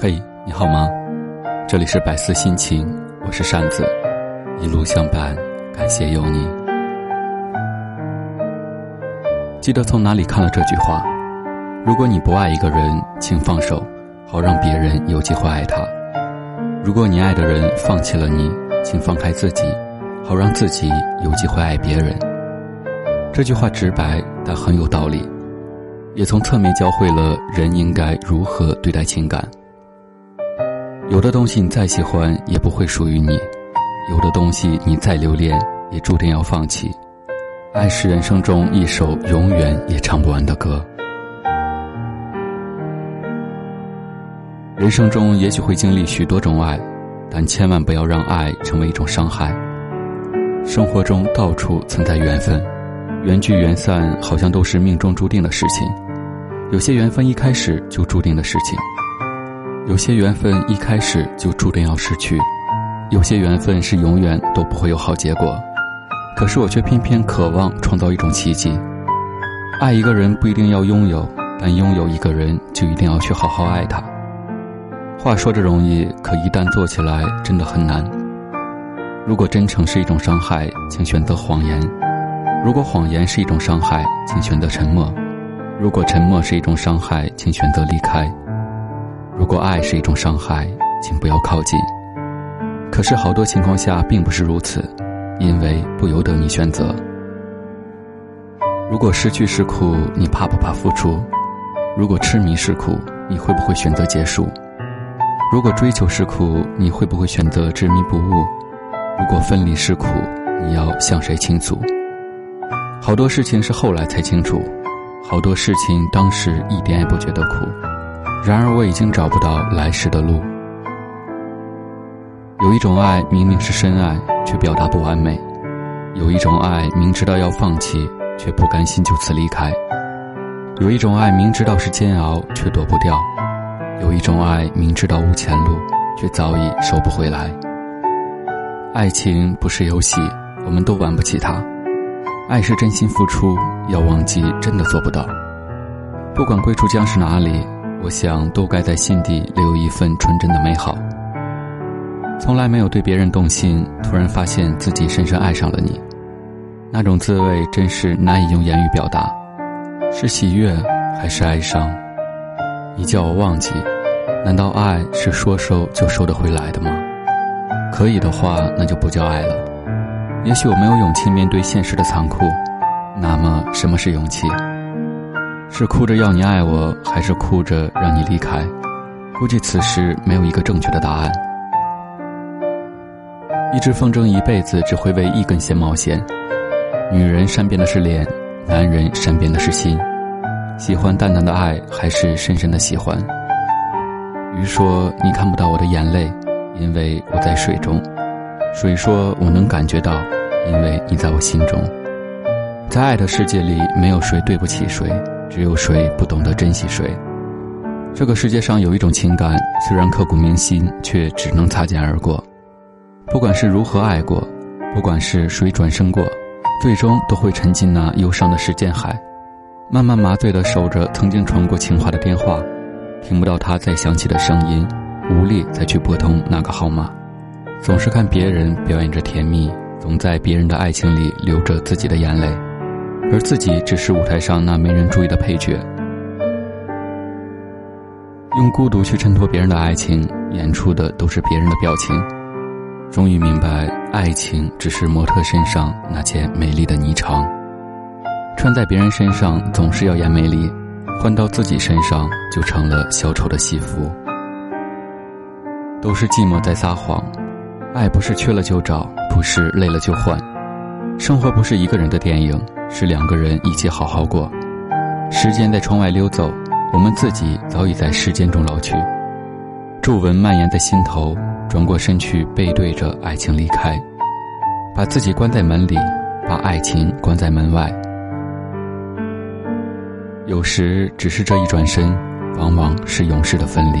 嘿，你好吗？这里是百思心情，我是扇子，一路相伴，感谢有你。记得从哪里看了这句话：如果你不爱一个人，请放手，好让别人有机会爱他；如果你爱的人放弃了你，请放开自己，好让自己有机会爱别人。这句话直白，但很有道理，也从侧面教会了人应该如何对待情感。有的东西你再喜欢也不会属于你，有的东西你再留恋也注定要放弃。爱是人生中一首永远也唱不完的歌。人生中也许会经历许多种爱，但千万不要让爱成为一种伤害。生活中到处存在缘分，缘聚缘散好像都是命中注定的事情。有些缘分一开始就注定的事情。有些缘分一开始就注定要失去，有些缘分是永远都不会有好结果。可是我却偏偏渴望创造一种奇迹。爱一个人不一定要拥有，但拥有一个人就一定要去好好爱他。话说着容易，可一旦做起来真的很难。如果真诚是一种伤害，请选择谎言；如果谎言是一种伤害，请选择沉默；如果沉默是一种伤害，请选择离开。如果爱是一种伤害，请不要靠近。可是好多情况下并不是如此，因为不由得你选择。如果失去是苦，你怕不怕付出？如果痴迷是苦，你会不会选择结束？如果追求是苦，你会不会选择执迷不悟？如果分离是苦，你要向谁倾诉？好多事情是后来才清楚，好多事情当时一点也不觉得苦。然而我已经找不到来时的路。有一种爱明明是深爱，却表达不完美；有一种爱明知道要放弃，却不甘心就此离开；有一种爱明知道是煎熬，却躲不掉；有一种爱明知道无前路，却早已收不回来。爱情不是游戏，我们都玩不起它。爱是真心付出，要忘记真的做不到。不管归处将是哪里。我想，都该在心底留一份纯真的美好。从来没有对别人动心，突然发现自己深深爱上了你，那种滋味真是难以用言语表达。是喜悦还是哀伤？你叫我忘记，难道爱是说收就收得回来的吗？可以的话，那就不叫爱了。也许我没有勇气面对现实的残酷，那么什么是勇气？是哭着要你爱我，还是哭着让你离开？估计此时没有一个正确的答案。一只风筝一辈子只会为一根线冒险。女人善变的是脸，男人善变的是心。喜欢淡淡的爱，还是深深的喜欢？鱼说：“你看不到我的眼泪，因为我在水中。”水说：“我能感觉到，因为你在我心中。”在爱的世界里，没有谁对不起谁。只有谁不懂得珍惜谁？这个世界上有一种情感，虽然刻骨铭心，却只能擦肩而过。不管是如何爱过，不管是谁转身过，最终都会沉进那忧伤的时间海，慢慢麻醉的守着曾经传过情话的电话，听不到他再响起的声音，无力再去拨通那个号码。总是看别人表演着甜蜜，总在别人的爱情里流着自己的眼泪。而自己只是舞台上那没人注意的配角，用孤独去衬托别人的爱情，演出的都是别人的表情。终于明白，爱情只是模特身上那件美丽的霓裳，穿在别人身上总是要演美丽，换到自己身上就成了小丑的戏服。都是寂寞在撒谎，爱不是缺了就找，不是累了就换，生活不是一个人的电影。是两个人一起好好过，时间在窗外溜走，我们自己早已在时间中老去。皱纹蔓延在心头，转过身去，背对着爱情离开，把自己关在门里，把爱情关在门外。有时，只是这一转身，往往是永世的分离。